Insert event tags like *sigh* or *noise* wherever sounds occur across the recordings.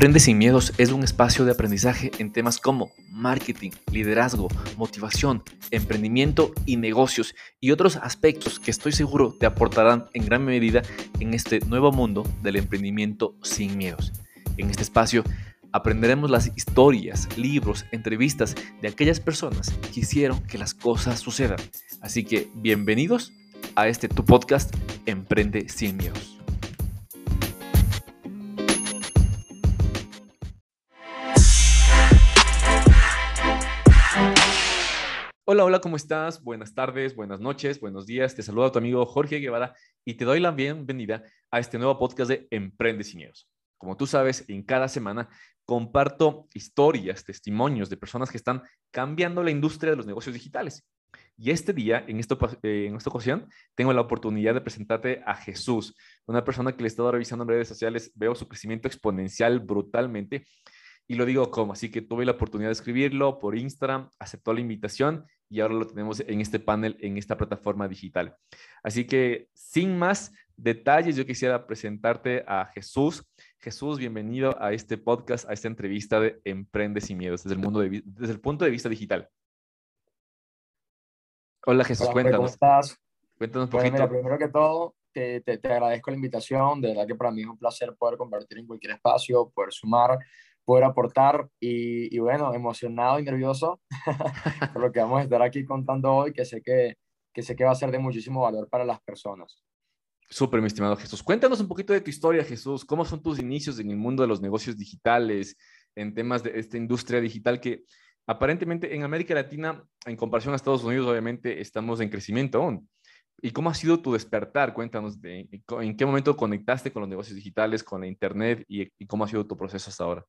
Emprende sin miedos es un espacio de aprendizaje en temas como marketing, liderazgo, motivación, emprendimiento y negocios y otros aspectos que estoy seguro te aportarán en gran medida en este nuevo mundo del emprendimiento sin miedos. En este espacio aprenderemos las historias, libros, entrevistas de aquellas personas que hicieron que las cosas sucedan. Así que bienvenidos a este tu podcast Emprende sin miedos. Hola, hola, ¿cómo estás? Buenas tardes, buenas noches, buenos días. Te saluda tu amigo Jorge Guevara y te doy la bienvenida a este nuevo podcast de Emprende sin miedos. Como tú sabes, en cada semana comparto historias, testimonios de personas que están cambiando la industria de los negocios digitales. Y este día, en, eh, en esta ocasión, tengo la oportunidad de presentarte a Jesús, una persona que le he estado revisando en redes sociales, veo su crecimiento exponencial brutalmente y lo digo como, así que tuve la oportunidad de escribirlo por Instagram, aceptó la invitación y ahora lo tenemos en este panel, en esta plataforma digital. Así que sin más detalles, yo quisiera presentarte a Jesús. Jesús, bienvenido a este podcast, a esta entrevista de Emprende sin miedos desde el, mundo desde el punto de vista digital. Hola Jesús, cuéntanos. ¿Cómo estás? Cuéntanos un poquito. mira, primero que todo, te, te, te, agradezco la invitación. De verdad que para mí es un placer poder compartir en cualquier espacio, poder sumar poder aportar y, bueno, emocionado y nervioso *laughs* por lo que vamos a estar aquí contando hoy, que sé que, que sé que va a ser de muchísimo valor para las personas. Súper, mi estimado Jesús. Cuéntanos un poquito de tu historia, Jesús. ¿Cómo son tus inicios en el mundo de los negocios digitales, en temas de esta industria digital que aparentemente en América Latina, en comparación a Estados Unidos, obviamente estamos en crecimiento aún? ¿Y cómo ha sido tu despertar? Cuéntanos de, en qué momento conectaste con los negocios digitales, con la Internet y, y cómo ha sido tu proceso hasta ahora.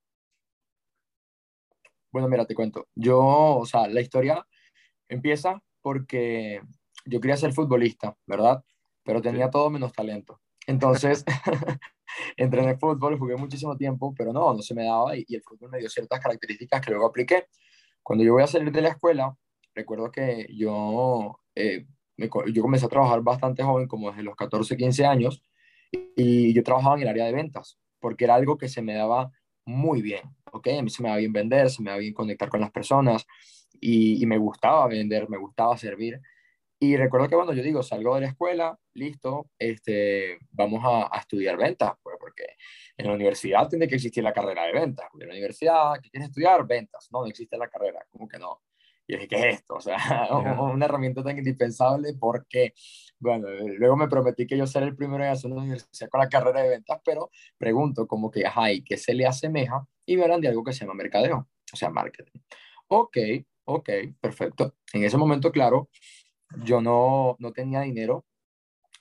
Bueno, mira, te cuento. Yo, o sea, la historia empieza porque yo quería ser futbolista, ¿verdad? Pero tenía todo menos talento. Entonces, *laughs* entrené fútbol, jugué muchísimo tiempo, pero no, no se me daba y, el fútbol me dio ciertas características que luego apliqué. Cuando yo voy a salir de la escuela, recuerdo que yo, eh, yo comencé a trabajar bastante joven, como desde los 14, 15 años, y yo trabajaba en el área de ventas, porque era algo que se me daba muy bien, ¿ok? A mí se me va bien vender, se me va bien conectar con las personas y, me gustaba vender, me gustaba servir. Y recuerdo que cuando yo digo, salgo de la escuela, listo, este, vamos a, estudiar ventas, pues, porque en la universidad tiene que existir la carrera de ventas. En la universidad, ¿qué quieres estudiar? Ventas. No, no existe la carrera, ¿cómo que no? Y dije, ¿qué es esto? O sea, *laughs* una herramienta tan indispensable porque, bueno, luego me prometí que yo seré el primero en hacer una universidad con la carrera de ventas, pero pregunto como que, ajá, ¿y qué se le asemeja? Y me hablan de algo que se llama mercadeo, o sea, marketing. Ok, ok, perfecto. En ese momento, claro, yo no, no tenía dinero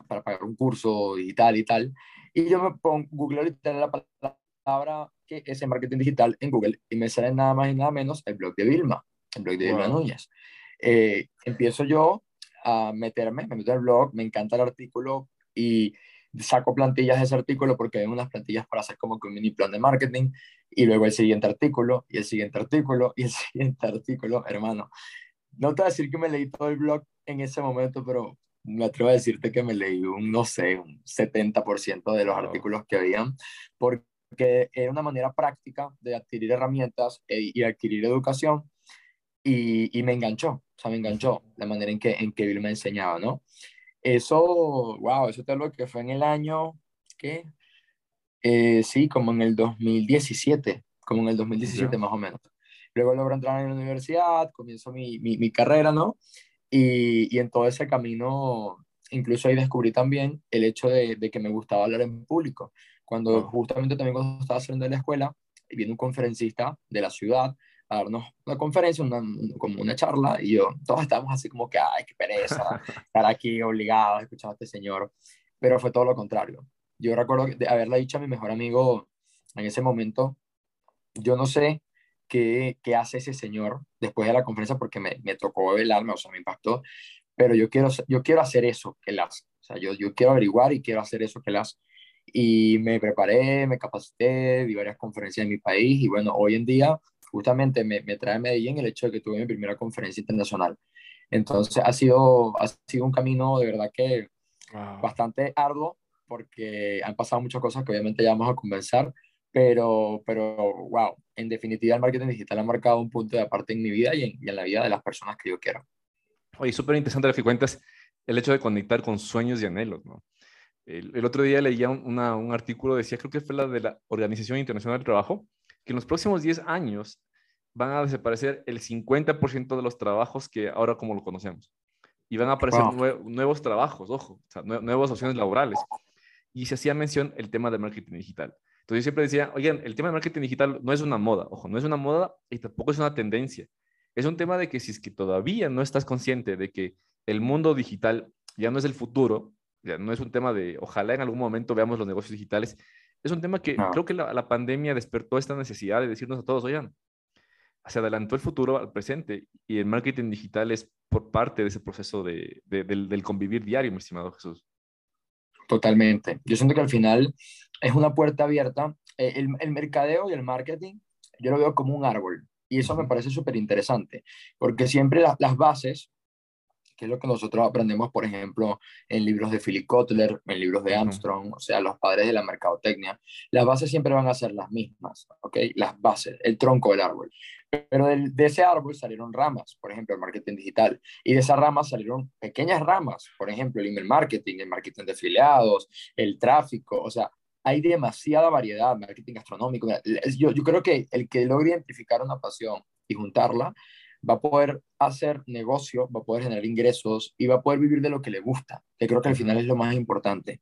para pagar un curso digital y tal. Y yo me pongo, Google ahorita la palabra que es el marketing digital en Google y me sale nada más y nada menos el blog de Vilma el blog de wow. Núñez. Eh, empiezo yo a meterme, me meto en el blog, me encanta el artículo y saco plantillas de ese artículo porque hay unas plantillas para hacer como que un mini plan de marketing y luego el siguiente artículo y el siguiente artículo y el *laughs* siguiente artículo, hermano. No te voy a decir que me leí todo el blog en ese momento, pero me atrevo a decirte que me leí un, no sé, un 70% de los wow. artículos que habían, porque era una manera práctica de adquirir herramientas e, y adquirir educación y, y, me enganchó, o sea, me enganchó la manera en que, en que Bill me enseñaba, ¿no? Eso, wow, eso te lo que fue en el año, ¿qué? Eh, sí, como en el 2017, como en el 2017 más o menos. Luego logro entrar en la universidad, comienzo mi, mi, mi carrera, ¿no? Y, y, en todo ese camino, incluso ahí descubrí también el hecho de, de que me gustaba hablar en público. Cuando justamente también cuando estaba saliendo de la escuela, viene un conferencista de la ciudad a darnos una conferencia, una, como una charla, y yo, todos estábamos así como que, ay, qué pereza, estar aquí obligado a escuchar a este señor, pero fue todo lo contrario. Yo recuerdo de haberle dicho a mi mejor amigo en ese momento, yo no sé qué, qué hace ese señor después de la conferencia porque me, me tocó velarme, o sea, me impactó, pero yo quiero, yo quiero hacer eso que él hace, o sea, yo, yo quiero averiguar y quiero hacer eso que él hace. Y me preparé, me capacité, di varias conferencias en mi país y bueno, hoy en día justamente me, me trae a Medellín el hecho de que tuve mi primera conferencia internacional. Entonces ha sido, ha sido un camino de verdad que wow. bastante arduo porque han pasado muchas cosas que obviamente ya vamos a conversar, pero, pero, wow, en definitiva el marketing digital ha marcado un punto de aparte en mi vida y en, y en la vida de las personas que yo quiero. Oye, súper interesante lo que cuentas, el hecho de conectar con sueños y anhelos, ¿no? El, el otro día leía un, una, un artículo, decía, creo que fue la de la Organización Internacional del Trabajo, que en los próximos 10 años van a desaparecer el 50% de los trabajos que ahora como lo conocemos. Y van a aparecer wow. nue nuevos trabajos, ojo, o sea, nue nuevas opciones laborales. Y se hacía mención el tema del marketing digital. Entonces yo siempre decía, oigan, el tema del marketing digital no es una moda, ojo, no es una moda y tampoco es una tendencia. Es un tema de que si es que todavía no estás consciente de que el mundo digital ya no es el futuro, ya no es un tema de, ojalá en algún momento veamos los negocios digitales, es un tema que no. creo que la, la, pandemia despertó esta necesidad de decirnos a todos, oigan, se adelantó el futuro al presente y el marketing digital es por parte de ese proceso de, de, del, del convivir diario, mi estimado Jesús. Totalmente. Yo siento que al final es una puerta abierta. Eh, el, el, mercadeo y el marketing, yo lo veo como un árbol. Y eso me parece súper interesante, porque siempre la, las bases, que es lo que nosotros aprendemos, por ejemplo, en libros de Philip Kotler, en libros de Armstrong, uh -huh. o sea, los padres de la mercadotecnia, las bases siempre van a ser las mismas, ¿ok? Las bases, el tronco del árbol. Pero de, de, ese árbol salieron ramas, por ejemplo, el marketing digital. Y de esas ramas salieron pequeñas ramas, por ejemplo, el email marketing, el marketing de afiliados, el tráfico. O sea, hay demasiada variedad, marketing gastronómico. Yo, yo creo que el que logre identificar una pasión y juntarla, va a poder hacer negocio, va a poder generar ingresos y va a poder vivir de lo que le gusta, que creo que al final es lo más importante.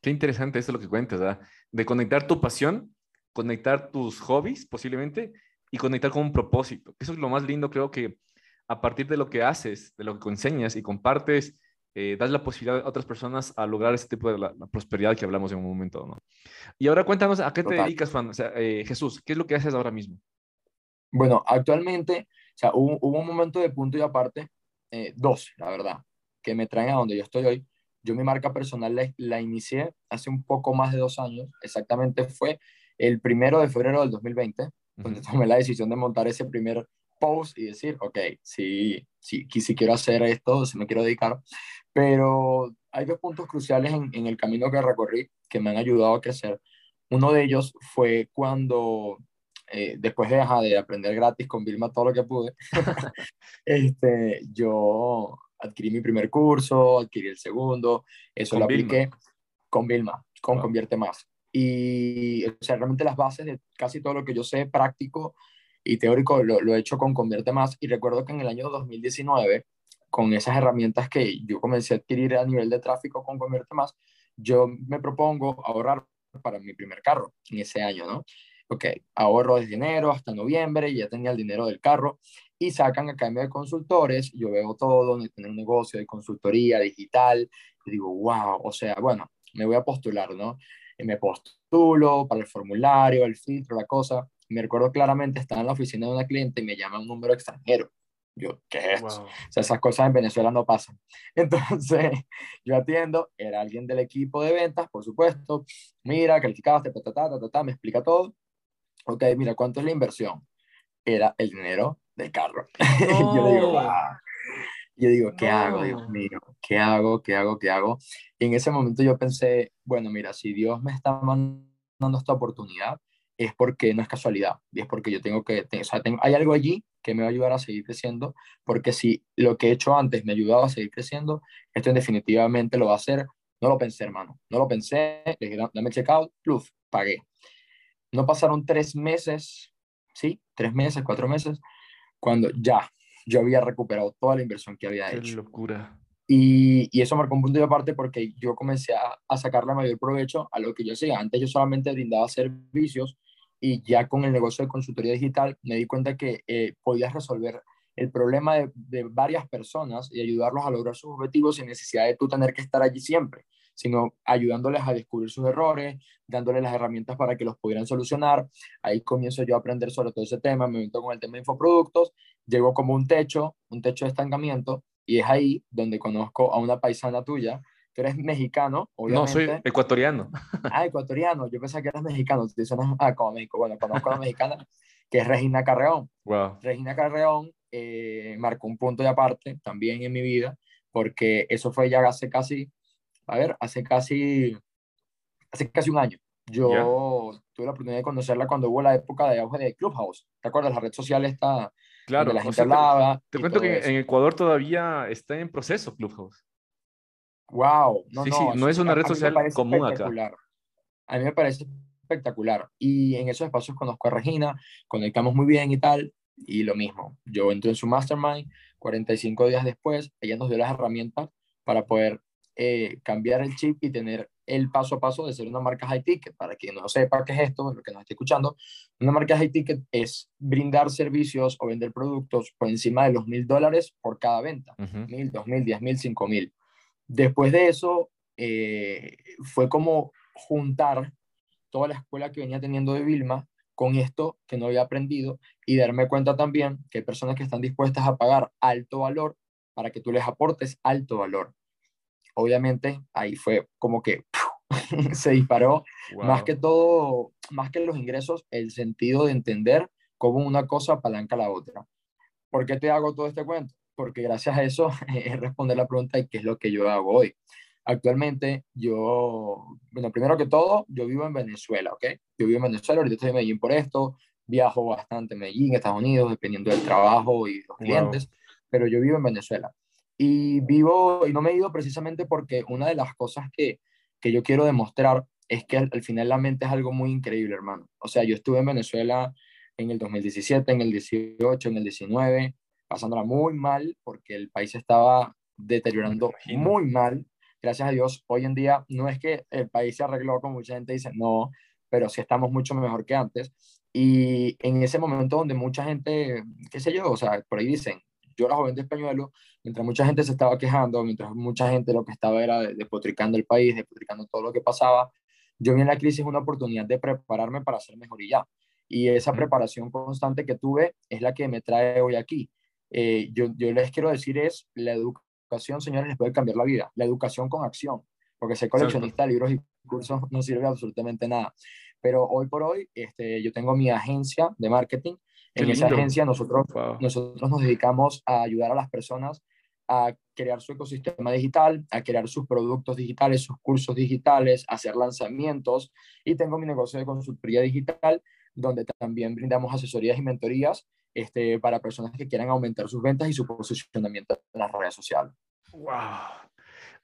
Qué interesante esto lo que cuentas, ¿verdad? De conectar tu pasión, conectar tus hobbies posiblemente y conectar con un propósito. Eso es lo más lindo, creo que a partir de lo que haces, de lo que enseñas y compartes, eh, das la posibilidad a otras personas a lograr ese tipo de la, la, prosperidad que hablamos en un momento, ¿no? Y ahora cuéntanos, ¿a qué Total. te dedicas, Juan? O sea, eh, Jesús, ¿qué es lo que haces ahora mismo? Bueno, actualmente, sea, hubo, hubo un momento de punto y aparte, eh, dos, la verdad, que me traen a donde yo estoy hoy. Yo mi marca personal la, la inicié hace un poco más de dos años, exactamente fue el primero de febrero del 2020, donde tomé la decisión de montar ese primer post y decir, ok, sí, sí, sí quiero hacer esto, sí me quiero dedicar, pero hay dos puntos cruciales en, en el camino que recorrí que me han ayudado a crecer. Uno de ellos fue cuando, eh, después de, ajá, de aprender gratis con Vilma todo lo que pude, *laughs* este, yo adquirí mi primer curso, adquirí el segundo, eso ¿Con lo apliqué Vilma? con Vilma, con wow. Convierte Más y o sea, realmente las bases de casi todo lo que yo sé práctico y teórico lo, lo, he hecho con Convierte Más y recuerdo que en el año 2019 con esas herramientas que yo comencé a adquirir a nivel de tráfico con Convierte Más yo me propongo ahorrar para mi primer carro en ese año, ¿no? Ok, ahorro desde enero hasta noviembre, ya tenía el dinero del carro y sacan academia de consultores, yo veo todo, tienen un negocio de consultoría digital, y digo, wow, o sea, bueno, me voy a postular, ¿no? me postulo para el formulario, el filtro, la cosa. Me recuerdo claramente, estaba en la oficina de una cliente y me llama un número extranjero. Yo, ¿qué es wow. O sea, esas cosas en Venezuela no pasan. *laughs* Entonces, yo atiendo, era alguien del equipo de ventas, por supuesto. Mira, calificaste, ta, ta, ta, ta, ta, me explica todo. Ok, mira, ¿cuánto es la inversión? Era el dinero del carro. *laughs* No. yo le digo, wow. Yo digo, ¿qué no. hago, Dios mío? ¿Qué hago? ¿Qué hago? ¿Qué hago? Y en ese momento yo pensé, bueno, mira, si Dios me está mandando esta oportunidad, es porque no es casualidad, y es porque yo tengo que, o sea, tengo, hay algo allí que me va a ayudar a seguir creciendo, porque si lo que he hecho antes me ayudaba a seguir creciendo, esto definitivamente lo va a hacer. No lo pensé, hermano, no lo pensé, le dije, dame checkout, pluf, pagué. No pasaron tres meses, ¿sí? Tres meses, cuatro meses, cuando ya, yo había recuperado toda la inversión que había Qué hecho. locura. Y, y, eso marcó un punto de aparte porque yo comencé a, a sacarle mayor provecho a lo que yo hacía. Antes yo solamente brindaba servicios y ya con el negocio de consultoría digital me di cuenta que eh, podías resolver el problema de, de, varias personas y ayudarlos a lograr sus objetivos sin necesidad de tú tener que estar allí siempre, sino ayudándoles a descubrir sus errores, dándoles las herramientas para que los pudieran solucionar. Ahí comienzo yo a aprender sobre todo ese tema, me meto con el tema de infoproductos, llego como un techo, un techo de estancamiento y es ahí donde conozco a una paisana tuya. Tú eres mexicano, obviamente. No, soy ecuatoriano. Ah, ecuatoriano. Yo pensaba que eras mexicano. Te suenas, ah, como México. Bueno, conozco a una mexicana que es Regina Carreón. Wow. Regina Carreón eh, marcó un punto de aparte también en mi vida, porque eso fue ya hace casi, a ver, hace casi, hace casi un año. yo tuve la oportunidad de conocerla cuando hubo la época de auge de Clubhouse. ¿Te acuerdas? La red social está claro, la gente hablaba. Te, cuento que en Ecuador todavía está en proceso Clubhouse. Wow, no, sí, no, sí, no es una red social común acá. A mí me parece espectacular. Y en esos espacios conozco a Regina, conectamos muy bien y tal, y lo mismo. Yo entro en su mastermind, 45 días después, ella nos dio las herramientas para poder eh, cambiar el chip y tener el paso a paso de ser una marca high ticket. Para quien no sepa qué es esto, lo que nos esté escuchando, una marca high ticket es brindar servicios o vender productos por encima de los mil dólares por cada venta. Mil, dos mil, diez mil, cinco mil. Después de eso, eh, fue como juntar toda la escuela que venía teniendo de Vilma con esto que no había aprendido y darme cuenta también que hay personas que están dispuestas a pagar alto valor para que tú les aportes alto valor. Obviamente ahí fue como que *laughs* se disparó más que todo, más que los ingresos, el sentido de entender cómo una cosa apalanca la otra. ¿Por qué te hago todo este cuento? Porque gracias a eso *laughs* es responder la pregunta de qué es lo que yo hago hoy. Actualmente yo, bueno, primero que todo, yo vivo en Venezuela, ¿ok? Yo vivo en Venezuela, ahorita estoy en Medellín por esto, viajo bastante en Medellín, Estados Unidos, dependiendo del trabajo y los clientes, pero yo vivo en Venezuela. Y vivo, y no me he ido precisamente porque una de las cosas que, que yo quiero demostrar es que al, final la mente es algo muy increíble, hermano. O sea, yo estuve en Venezuela en el 2017, en el 18, en el 19, pasándola muy mal porque el país estaba deteriorando muy mal gracias a Dios, hoy en día no es que el país se arregló, como mucha gente dice, no, pero sí estamos mucho mejor que antes. Y en ese momento donde mucha gente, qué sé yo, o sea, por ahí dicen, yo era joven de mientras mucha gente se estaba quejando, mientras mucha gente lo que estaba era despotricando el país, despotricando todo lo que pasaba, yo vi en la crisis una oportunidad de prepararme para ser mejor y ya. Y esa preparación constante que tuve es la que me trae hoy aquí. Eh, yo, yo les quiero decir es la educación educación, señores, les puede cambiar la vida. La educación con acción, porque ser coleccionista de libros y cursos no sirve absolutamente nada. Pero hoy por hoy, este, yo tengo mi agencia de marketing. En esa agencia nosotros, nosotros nos dedicamos a ayudar a las personas a crear su ecosistema digital, a crear sus productos digitales, sus cursos digitales, hacer lanzamientos. Y tengo mi negocio de consultoría digital, donde también brindamos asesorías y mentorías este, para personas que quieran aumentar sus ventas y su posicionamiento en las redes sociales. ¡Wow!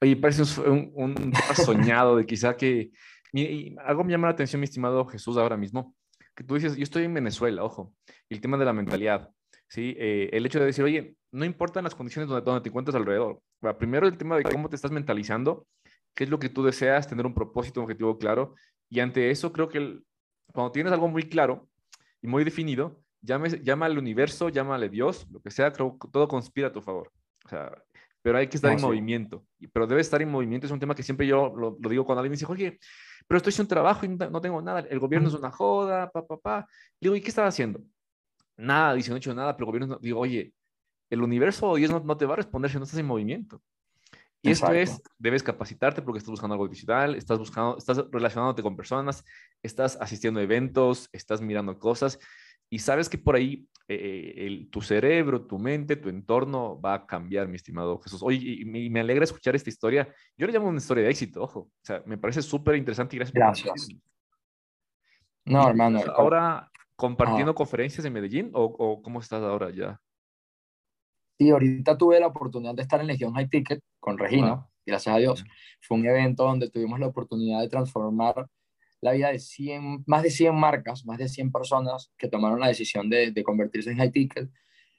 Oye, parece un, un, soñado de quizá que... Y algo me llama la atención, mi estimado Jesús, ahora mismo, que tú dices, yo estoy en Venezuela, ojo, y el tema de la mentalidad, ¿sí? Eh, el hecho de decir, oye, no importan las condiciones donde, donde te encuentras alrededor. primero el tema de cómo te estás mentalizando, qué es lo que tú deseas, tener un propósito, un objetivo claro, y ante eso creo que cuando tienes algo muy claro y muy definido, llame, llama al universo, llámale Dios, lo que sea, creo que todo conspira a tu favor. O sea, pero hay que estar en movimiento. Pero debe estar en movimiento, es un tema que siempre yo lo, digo cuando alguien me dice, oye, pero estoy un trabajo y no, tengo nada, el gobierno es una joda, pa, pa, pa. digo, ¿y qué estás haciendo? Nada, dice, no he hecho nada, pero el gobierno, digo, oye, el universo o Dios no, te va a responder si no estás en movimiento. Y esto es, debes capacitarte porque estás buscando algo digital, estás buscando, estás relacionándote con personas, estás asistiendo a eventos, estás mirando cosas y sabes que por ahí eh, el, tu cerebro, tu mente, tu entorno va a cambiar, mi estimado Jesús. Oye, y me, alegra escuchar esta historia. Yo le llamo una historia de éxito, ojo. O sea, me parece súper interesante y gracias, gracias. No, hermano. ¿Ahora compartiendo conferencias en Medellín o, o, cómo estás ahora ya? Sí, ahorita tuve la oportunidad de estar en Legión High Ticket con Regina, gracias a Dios. Fue un evento donde tuvimos la oportunidad de transformar la vida de 100, más de 100 marcas, más de 100 personas que tomaron la decisión de, de convertirse en high ticket.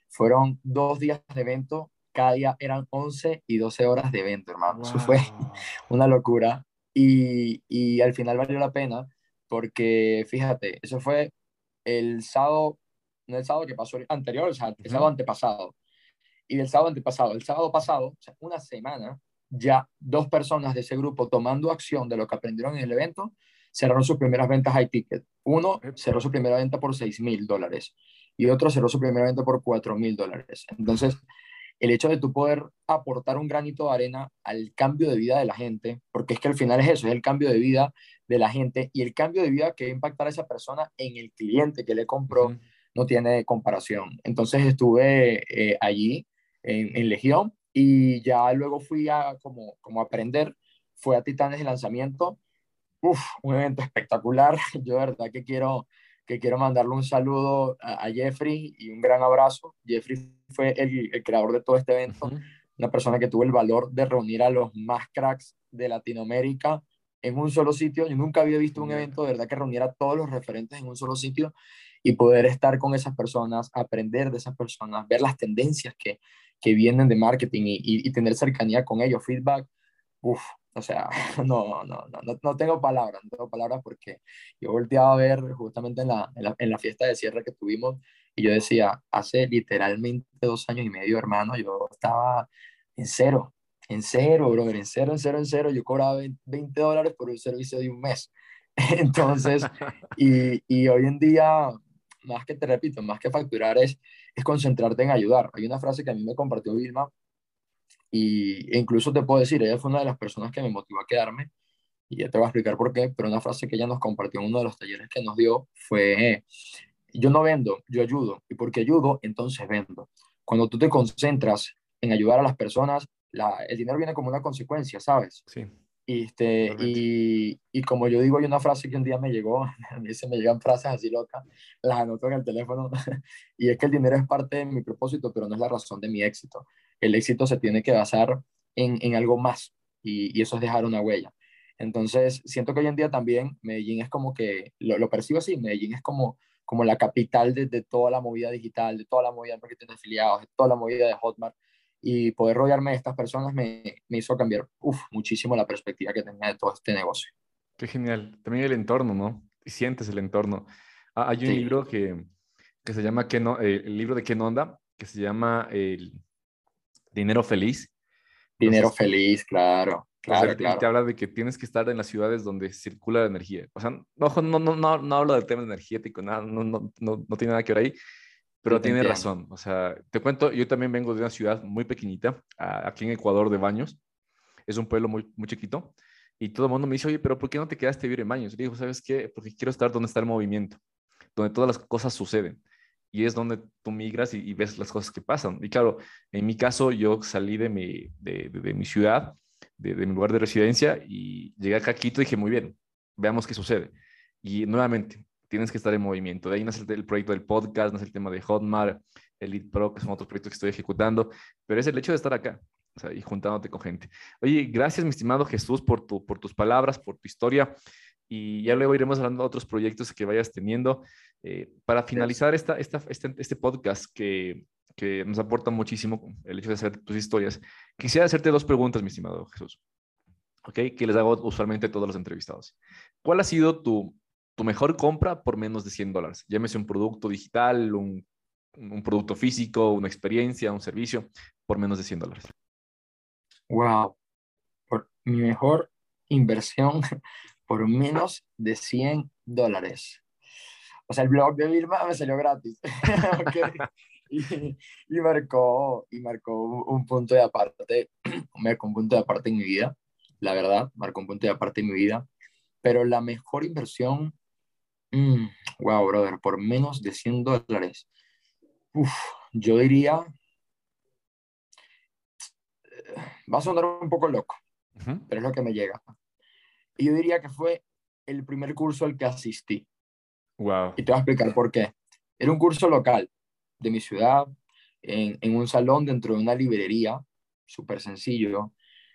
Fueron dos días de evento, cada día eran 11 y 12 horas de evento, hermano. Eso fue *laughs* una locura y, y al final valió la pena porque, fíjate, eso fue el sábado, no el sábado que pasó anterior, o sea, el sábado antepasado. Y el sábado antepasado, el sábado pasado, o sea, una semana, ya dos personas de ese grupo tomando acción de lo que aprendieron en el evento, cerraron sus primeras ventas high ticket. Uno cerró su primera venta por 6 mil dólares y otro cerró su primera venta por 4 mil dólares. Entonces, el hecho de tú poder aportar un granito de arena al cambio de vida de la gente, porque es que al final es eso, es el cambio de vida de la gente y el cambio de vida que va a impactar a esa persona en el cliente que le compró no tiene comparación. Entonces estuve eh, allí en, en, Legión y ya luego fui a como, como aprender, fue a Titanes de lanzamiento uf, un evento espectacular. *laughs* Yo de verdad que quiero, que quiero mandarle un saludo a, Jeffrey y un gran abrazo. Jeffrey fue el, el creador de todo este evento, una persona que tuvo el valor de reunir a los más cracks de Latinoamérica en un solo sitio. Yo nunca había visto un evento de verdad que reuniera a todos los referentes en un solo sitio y poder estar con esas personas, aprender de esas personas, ver las tendencias que, que vienen de marketing y, y, tener cercanía con ellos, feedback. Uf, o sea, *laughs* no, no, no, no, tengo palabras, no tengo palabras porque yo volteaba a ver justamente en la, en la, en la fiesta de cierre que tuvimos y yo decía, hace literalmente dos años y medio, hermano, yo estaba en cero, en cero, brother, en cero, en cero, en cero. Yo cobraba 20 dólares por un servicio de un mes. *laughs* Entonces, *laughs* y, y, hoy en día, más que te repito, más que facturar es, es concentrarte en ayudar. Hay una frase que a mí me compartió Vilma y, e incluso te puedo decir, ella fue una de las personas que me motivó a quedarme y ya te voy a explicar por qué, pero una frase que ella nos compartió en uno de los talleres que nos dio fue, yo no vendo, yo ayudo, y porque ayudo, entonces vendo. Cuando tú te concentras en ayudar a las personas, el dinero viene como una consecuencia, ¿sabes? Sí. Y, este, y, y, como yo digo, hay una frase que un día me llegó, *laughs* a mí se me llegan frases así locas, las anoto en el teléfono, *laughs* y es que el dinero es parte de mi propósito, pero no es la razón de mi éxito. El éxito se tiene que basar en, en algo más, y, y, eso es dejar una huella. Entonces, siento que hoy en día también Medellín es como que, lo, lo percibo así, Medellín es como, como la capital de, de, toda la movida digital, de toda la movida de marketing de afiliados, de toda la movida de Hotmart, y poder rodearme de estas personas me, me hizo cambiar uf, muchísimo la perspectiva que tenía de todo este negocio. Qué genial. También el entorno, ¿no? Y sientes el entorno. Ah, hay un libro que, que se llama, no, eh, el libro de Ken Onda, que se llama el Dinero Feliz. Dinero Feliz, claro. Claro, o claro. te habla de que tienes que estar en las ciudades donde circula la energía. O sea, no, no, no, no, no hablo del tema energético, nada, no, no, no, no tiene nada que ver ahí, pero tiene razón. O sea, te cuento, yo también vengo de una ciudad muy pequeñita, aquí en Ecuador, de Baños. Es un pueblo muy, muy chiquito. Y todo el mundo me dice, oye, pero ¿por qué no te quedaste a vivir en Baños? Y le digo, ¿sabes qué? Porque quiero estar donde está el movimiento, donde todas las cosas suceden. Y es donde tú migras y, ves las cosas que pasan. Y claro, en mi caso, yo salí de mi, de, de, mi ciudad, de, mi lugar de residencia, y llegué acá a Quito y dije, muy bien, veamos qué sucede. Y nuevamente, tienes que estar en movimiento. De ahí nace el, proyecto del podcast, nace el tema de Hotmart, Elite Pro, que son otros proyectos que estoy ejecutando, pero es el hecho de estar acá o sea, y juntándote con gente. Oye, gracias, mi estimado Jesús, por, tu, por tus palabras, por tu historia. Y ya luego iremos hablando de otros proyectos que vayas teniendo. Eh, para finalizar esta, esta, este, este podcast que, que nos aporta muchísimo el hecho de hacer tus historias, quisiera hacerte dos preguntas, mi estimado Jesús. ¿Ok? Que les hago usualmente a todos los entrevistados. ¿Cuál ha sido tu, tu mejor compra por menos de 100 dólares. Llámese un producto digital, un, un, producto físico, una experiencia, un servicio, por menos de 100 dólares. Wow. Por mi mejor inversión *laughs* por menos de 100 dólares. O sea, el blog de Vilma me salió gratis. *laughs* y, y, marcó, y marcó un punto de aparte, *clears throat* marcó un punto de aparte en mi vida, la verdad, marcó un punto de aparte en mi vida. Pero la mejor inversión wow, mm, brother, por menos de 100 dólares. Uf, yo diría, eh, va a sonar un poco loco, pero es lo que me llega. Y yo diría que fue el primer curso al que asistí. Wow. Y te voy a explicar por qué. Era un curso local de mi ciudad, en, en un salón dentro de una librería, súper sencillo,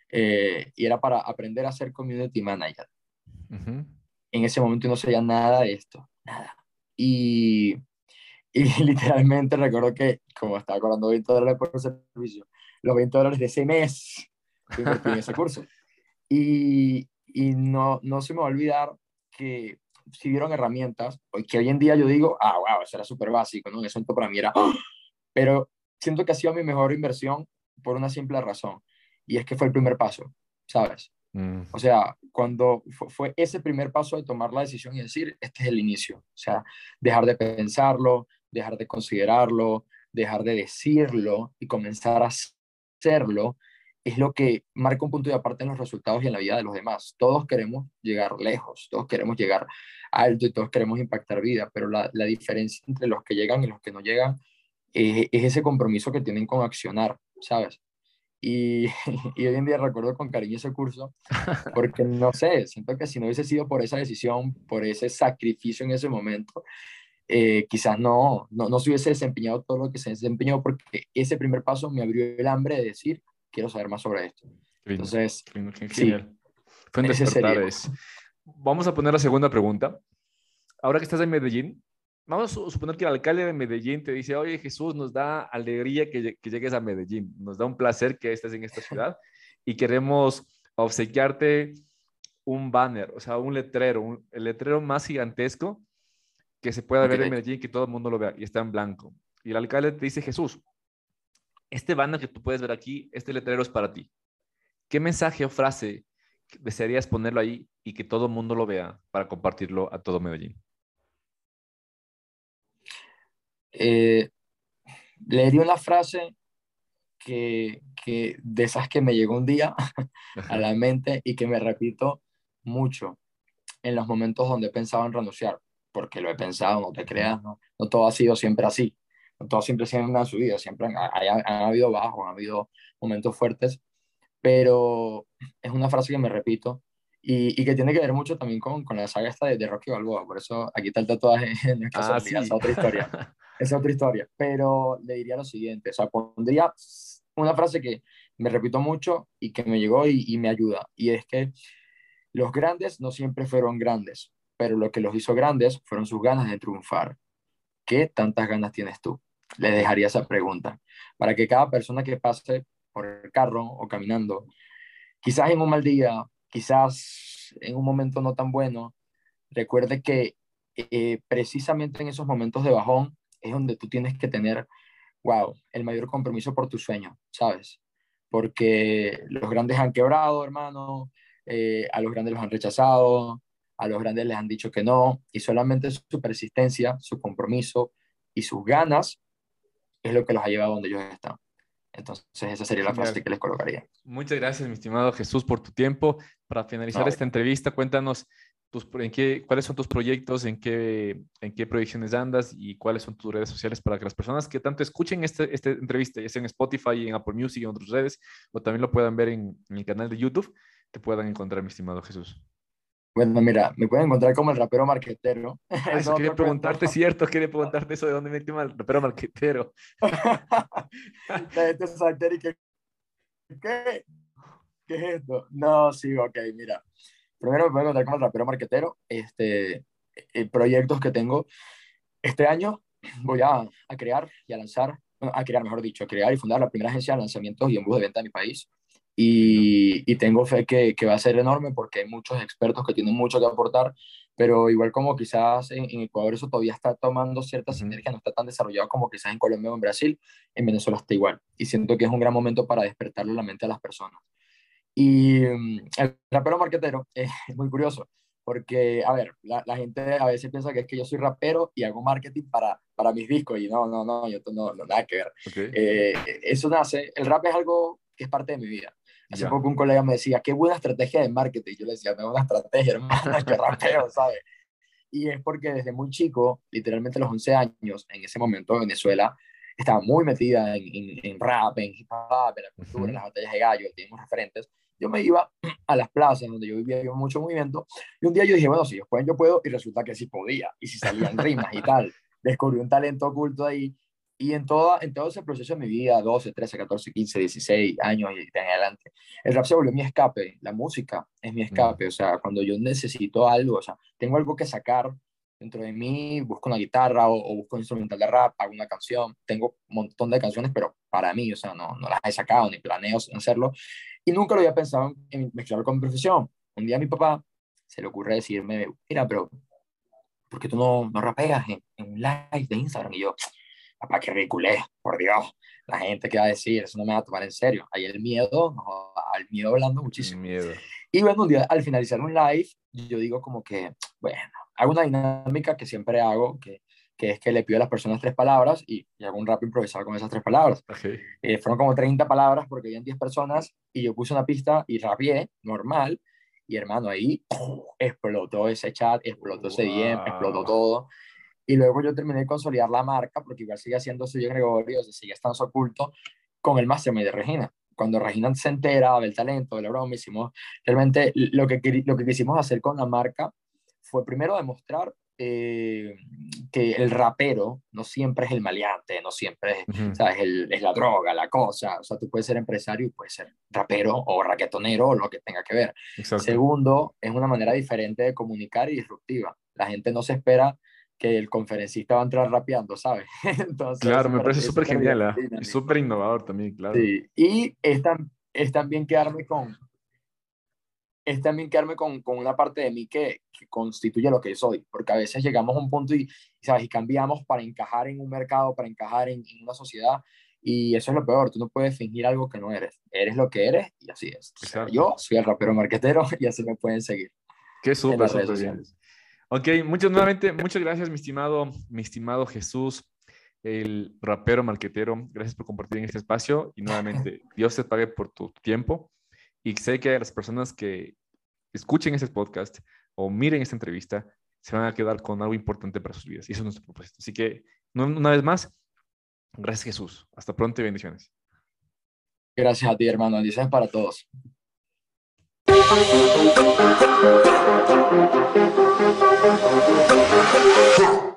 eh, y era para aprender a ser community manager en ese momento no sabía nada de esto, nada. Y, *laughs* y literalmente recuerdo que, como estaba cobrando 20 dólares por servicio, los 20 dólares de ese mes que invertí en ese curso. Y, y no, no se me va a olvidar que si vieron herramientas, que hoy en día yo digo, ah, wow, eso era súper básico, ¿no? Eso para mí era, ¡ah! pero siento que ha sido mi mejor inversión por una simple razón, y es que fue el primer paso, ¿sabes? Mm. O sea, cuando fue, ese primer paso de tomar la decisión y decir, este es el inicio. O sea, dejar de pensarlo, dejar de considerarlo, dejar de decirlo y comenzar a hacerlo, es lo que marca un punto de aparte en los resultados y en la vida de los demás. Todos queremos llegar lejos, todos queremos llegar alto y todos queremos impactar vida, pero la, la diferencia entre los que llegan y los que no llegan es ese compromiso que tienen con accionar, ¿sabes? Y, *laughs* y, hoy en día recuerdo con cariño ese curso, porque no sé, siento que si no hubiese sido por esa decisión, por ese sacrificio en ese momento, eh, quizás no, no, no, se hubiese desempeñado todo lo que se desempeñó, porque ese primer paso me abrió el hambre de decir, quiero saber más sobre esto. Entonces, sí, fue un. Vamos a poner la segunda pregunta. Ahora que estás en Medellín, vamos a suponer que el alcalde de Medellín te dice, oye Jesús, nos da alegría que, que llegues a Medellín, nos da un placer que estés en esta ciudad *laughs* y queremos obsequiarte un banner, o sea, un letrero, el letrero más gigantesco que se pueda ver en Medellín, que todo el mundo lo vea y está en blanco. Y el alcalde te dice, Jesús, este banner que tú puedes ver aquí, este letrero es para ti. ¿Qué mensaje o frase desearías ponerlo ahí y que todo el mundo lo vea para compartirlo a todo Medellín? Eh, leería una frase que, que, de esas que me llegó un día *laughs* a la mente y que me repito mucho en los momentos donde pensaba en renunciar, porque lo he pensado, no te creas, no, no todo ha sido siempre así, no todo siempre ha sido una subida, siempre han, han, habido bajos, han habido momentos fuertes, pero es una frase que me repito y, y, que tiene que ver mucho también con, con la saga esta de, de, Rocky Balboa, por eso aquí está el tatuaje *laughs* en el caso ah, sí. es otra historia, *laughs* es otra historia, pero le diría lo siguiente, o sea, pondría una frase que me repito mucho y que me llegó y, y me ayuda, y es que los grandes no siempre fueron grandes, pero lo que los hizo grandes fueron sus ganas de triunfar. ¿Qué tantas ganas tienes tú? Le dejaría esa pregunta, para que cada persona que pase por el carro o caminando, quizás en un mal día, quizás en un momento no tan bueno, recuerde que eh, precisamente en esos momentos de bajón es donde tú tienes que tener, wow, el mayor compromiso por tu sueño, ¿sabes? Porque los grandes han quebrado, hermano, eh, a los grandes los han rechazado, a los grandes les han dicho que no, y solamente su persistencia, su compromiso y sus ganas es lo que los ha llevado donde ellos están. Entonces, esa sería la frase que les colocaría. Muchas gracias, mi estimado Jesús, por tu tiempo. Para finalizar esta entrevista, cuéntanos tus, en qué, cuáles son tus proyectos, en qué, en qué proyecciones andas y cuáles son tus redes sociales para que las personas que tanto escuchen este, esta entrevista, ya sea en Spotify, en Apple Music y en otras redes, o también lo puedan ver en, en mi canal de YouTube, te puedan encontrar, mi estimado Jesús. Bueno, mira, me pueden encontrar como el rapero marquetero. *laughs* Ah, eso quería preguntarte, cierto, quería preguntarte eso de dónde me el rapero marquetero. *laughs* La gente y que, ¿qué? ¿Qué es esto? No, sí, ok, mira. Primero me pueden encontrar como el rapero marquetero. Este, eh, proyectos que tengo. Este año voy a, a crear y a lanzar, a crear, mejor dicho, a crear y fundar la primera agencia de lanzamientos y embudos de venta de mi país. Y, tengo fe que, que, va a ser enorme porque hay muchos expertos que tienen mucho que aportar, pero igual como quizás en, Ecuador eso todavía está tomando cierta sinergia, no está tan desarrollado como quizás en Colombia o en Brasil, en Venezuela está igual. Y siento que es un gran momento para despertarle la mente a las personas. Y mm, el rapero marquetero *laughs* es muy curioso, porque, a ver, la, la, gente a veces piensa que es que yo soy rapero y hago marketing para, para mis discos, y no, no, no, yo no, no nada que ver. Eh, eso nace, el rap es algo que es parte de mi vida. Hace poco un colega me decía, qué buena estrategia de marketing. Yo le decía, no buena estrategia, hermano, *laughs* que rapeo, ¿sabes? Y es porque desde muy chico, literalmente a los 11 años, en ese momento Venezuela estaba muy metida en, en, rap, en hip hop, en la cultura, en las batallas de gallo, teníamos referentes. Yo me iba *clears throat* a las plazas donde yo vivía, había mucho movimiento, y un día yo dije, bueno, si ellos pueden, yo puedo, y resulta que sí podía, y si salían rimas y tal. *laughs* Descubrí un talento oculto ahí, y en, toda, en todo ese proceso de mi vida, 12, 13, 14, 15, 16 años y en adelante, el rap se volvió mi escape, la música es mi escape, o sea, cuando yo necesito algo, o sea, tengo algo que sacar dentro de mí, busco una guitarra o, busco un instrumental de rap, hago una canción, tengo un montón de canciones, pero para mí, o sea, no, no las he sacado ni planeo hacerlo, y nunca lo había pensado en mezclarlo con mi profesión. Un día a mi papá se le ocurre decirme, mira, pero, ¿por qué tú no, no rapeas en, en un live de Instagram? Y yo, papá, qué ridiculez, por Dios, la gente que va a decir, eso no me va a tomar en serio. Ahí el miedo, al miedo hablando muchísimo. Miedo. Y bueno, un día al finalizar un live, yo digo como que, bueno, hago una dinámica que siempre hago, que, que es que le pido a las personas tres palabras y, hago un rap improvisado con esas tres palabras. Eh, fueron como 30 palabras porque habían 10 personas y yo puse una pista y rapié, normal, y hermano, ahí explotó ese chat, explotó ese DM, explotó todo. Y luego yo terminé de consolidar la marca, porque igual sigue haciendo suyo Gregorio, sigue estando oculto, con el Mastermind de Regina. cuando Regina se entera del talento, de la broma, hicimos, realmente lo que, lo que quisimos hacer con la marca fue primero demostrar eh, que el rapero no siempre es el maleante, no siempre es, ¿sabes? es la droga, la cosa. O sea, tú puedes ser empresario y puedes ser rapero o raquetonero o lo que tenga que ver. Segundo, es una manera diferente de comunicar y disruptiva. La gente no se espera que el conferencista va a entrar rapeando, ¿sabes? *laughs* Entonces, claro, me parece súper genial, ¿eh? y súper innovador también, claro. Sí, y es, es también quedarme con, es también quedarme con, con una parte de mí que, que, constituye lo que soy, porque a veces llegamos a un punto y, ¿sabes? y cambiamos para encajar en un mercado, para encajar en, una sociedad, y eso es lo peor, tú no puedes fingir algo que no eres, eres lo que eres y así es. yo soy el rapero marquetero *laughs* y así me pueden seguir. Qué súper. Ok, muchas, nuevamente, muchas gracias, mi estimado, mi estimado Jesús, el rapero marquetero. Gracias por compartir en este espacio y nuevamente, *laughs* Dios te pague por tu tiempo. Y sé que las personas que escuchen este podcast o miren esta entrevista se van a quedar con algo importante para sus vidas. Y eso es nuestro propósito. Así que, una vez más, gracias Jesús. Hasta pronto y bendiciones. Gracias a ti, hermano. Bendiciones para todos. Thank you.